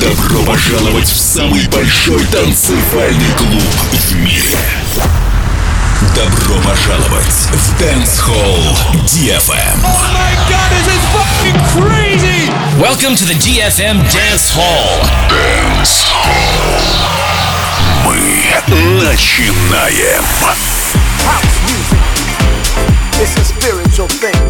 Добро пожаловать в самый большой танцевальный клуб в мире. Добро пожаловать в Dance Hall DFM. Oh my god, this is fucking crazy! Welcome to the DFM Dance Hall. Dance Hall. Мы начинаем. House music. It's a spiritual thing.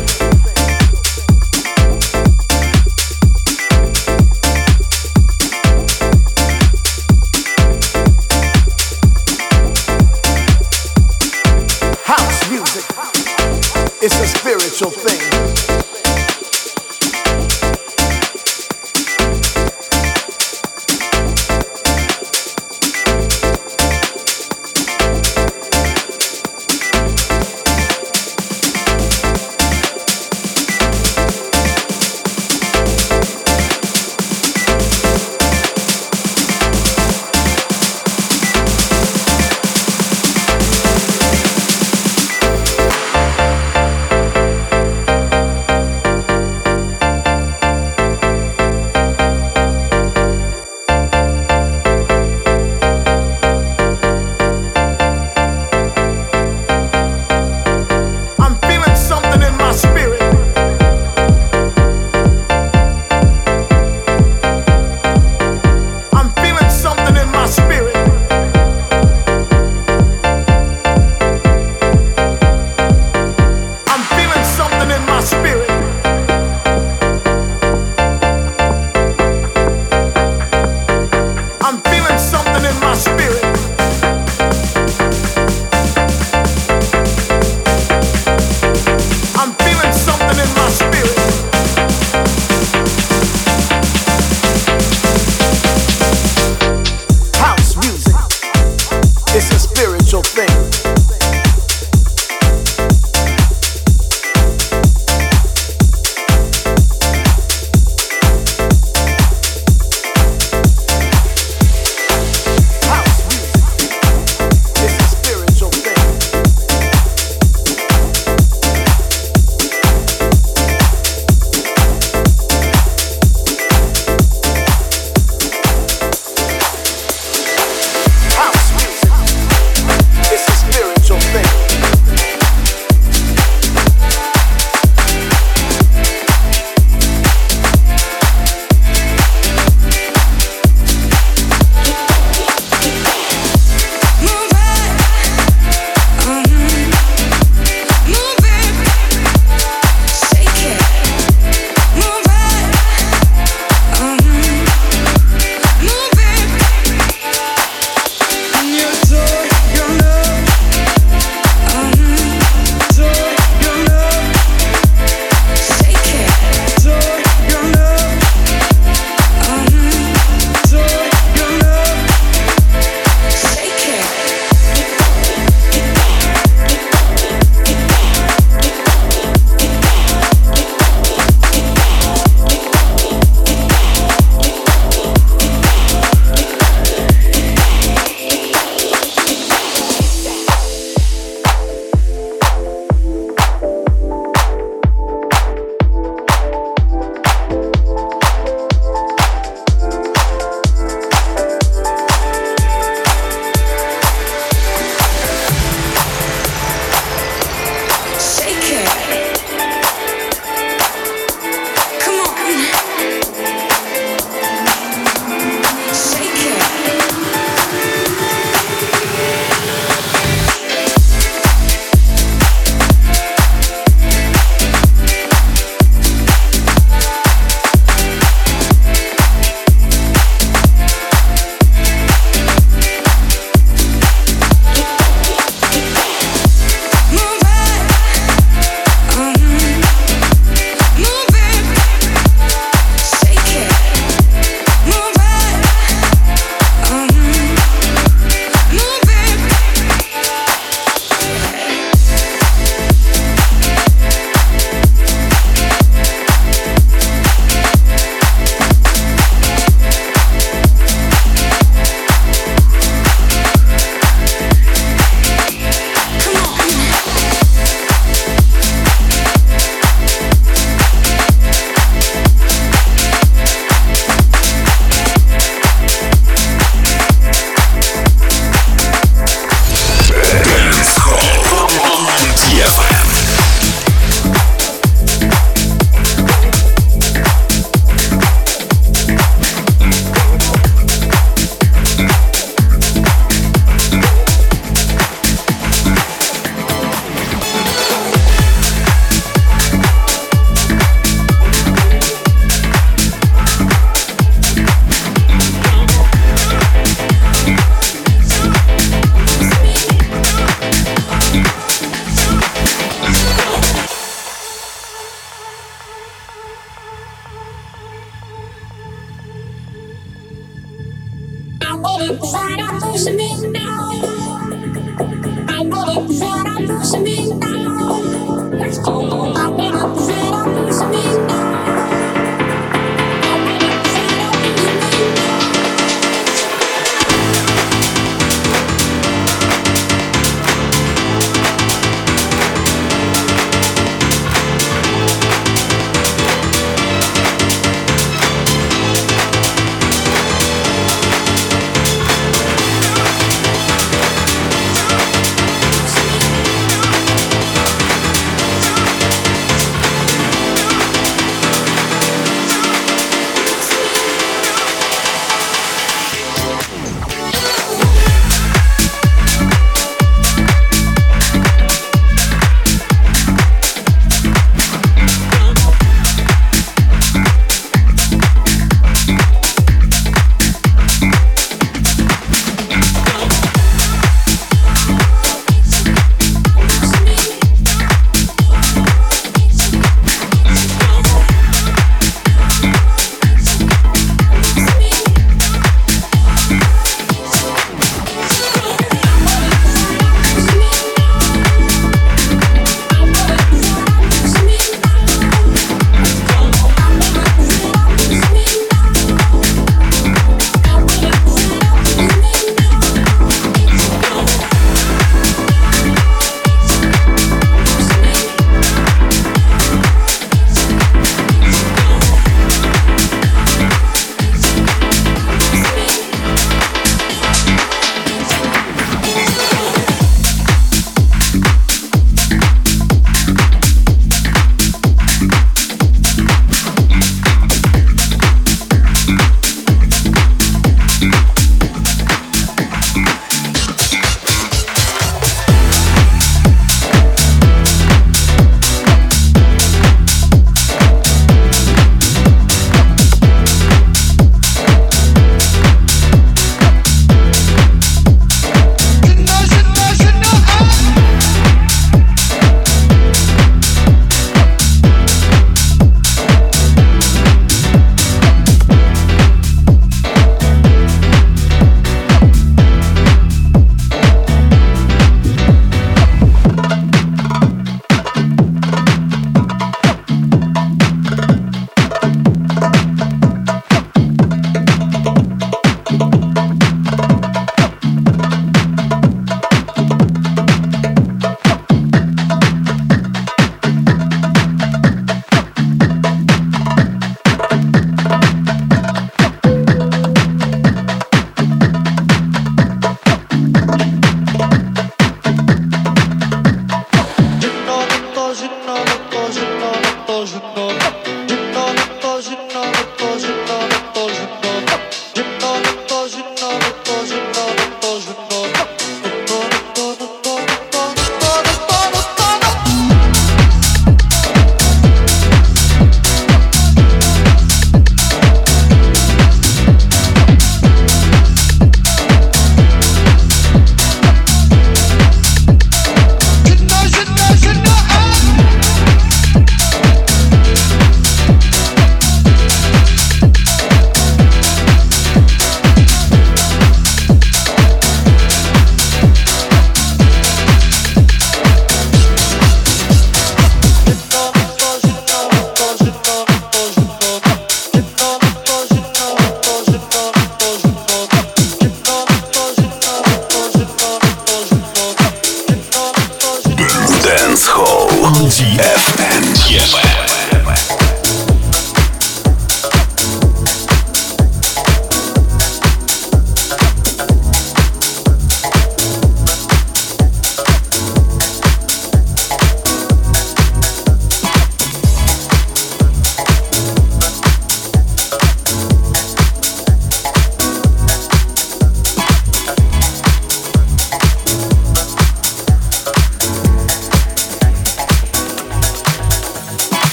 pose, não, you know? não, não you know?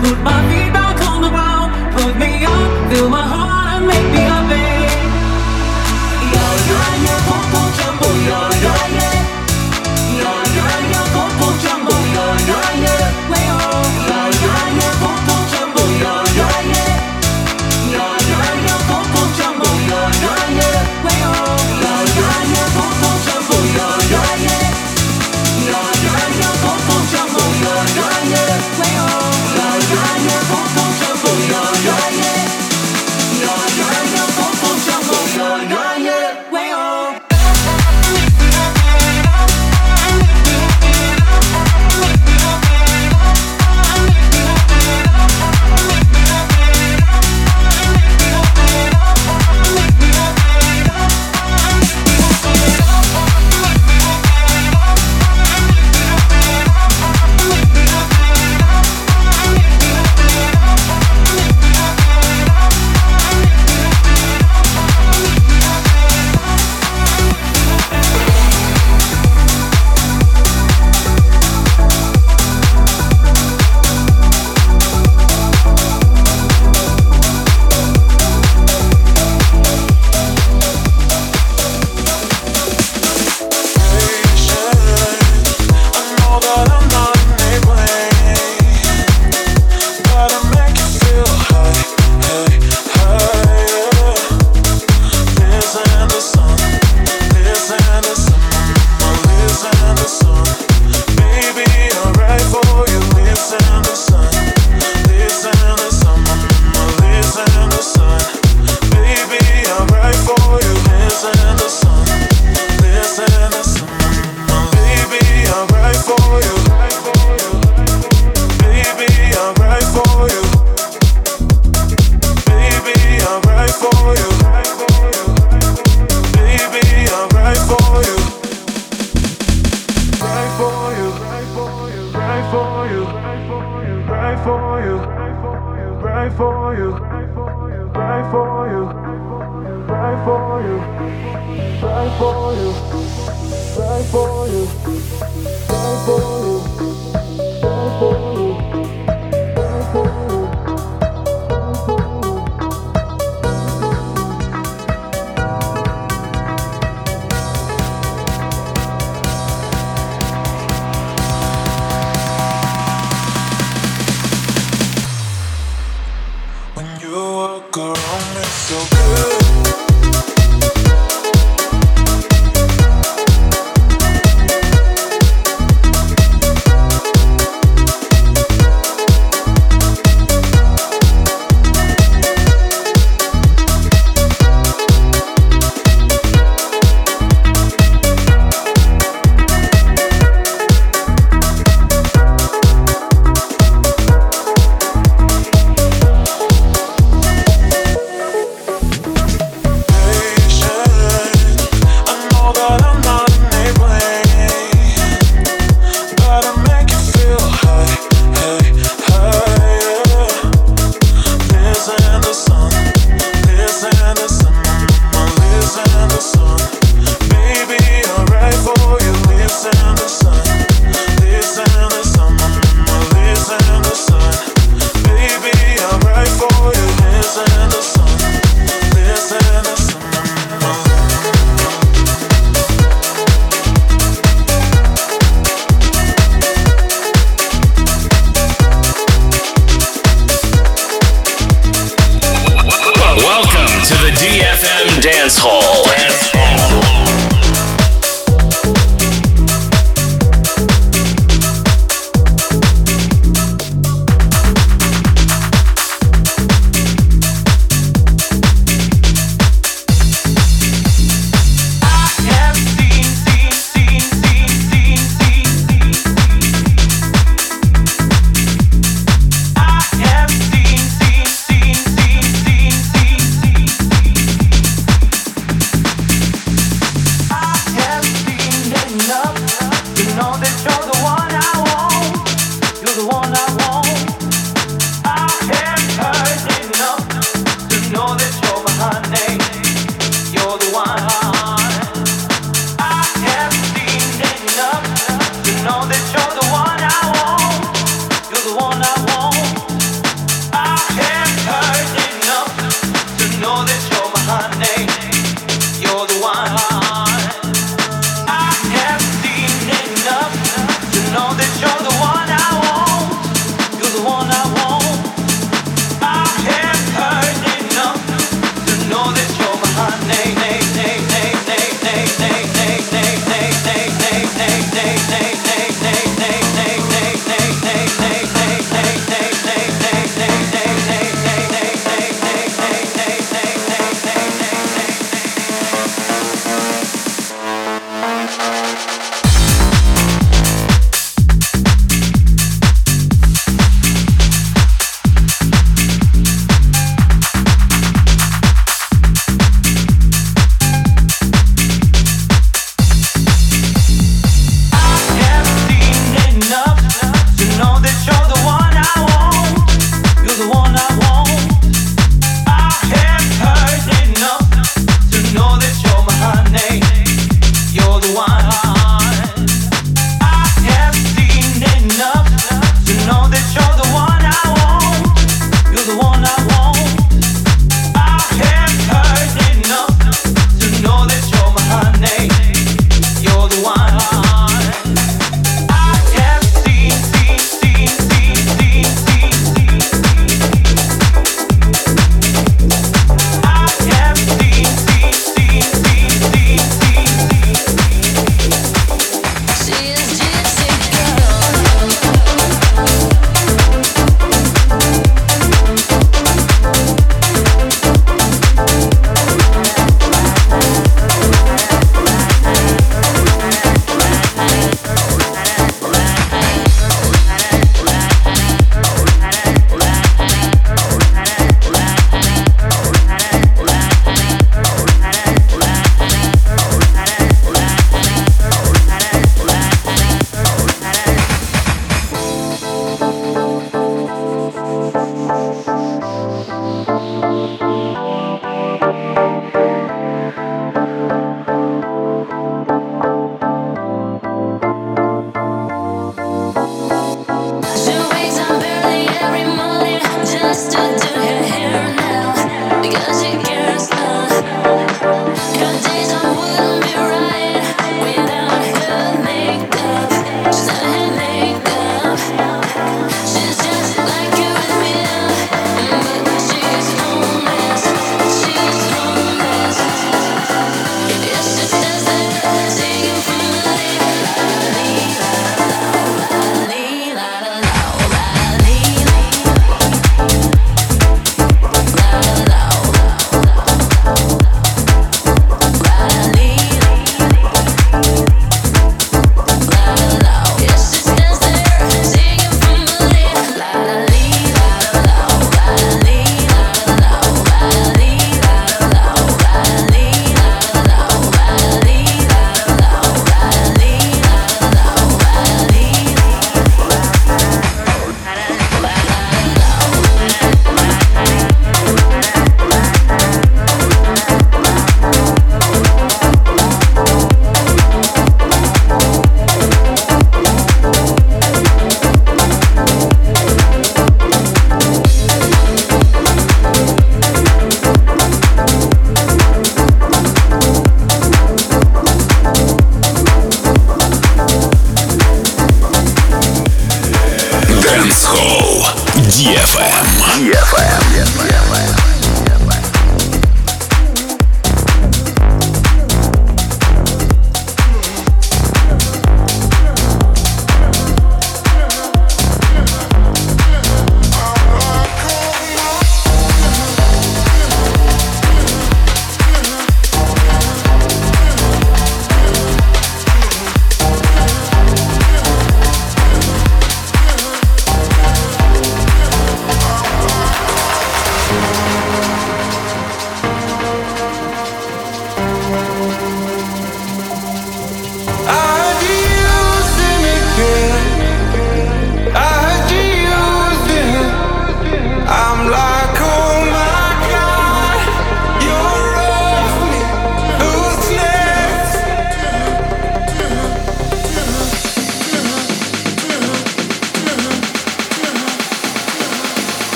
put my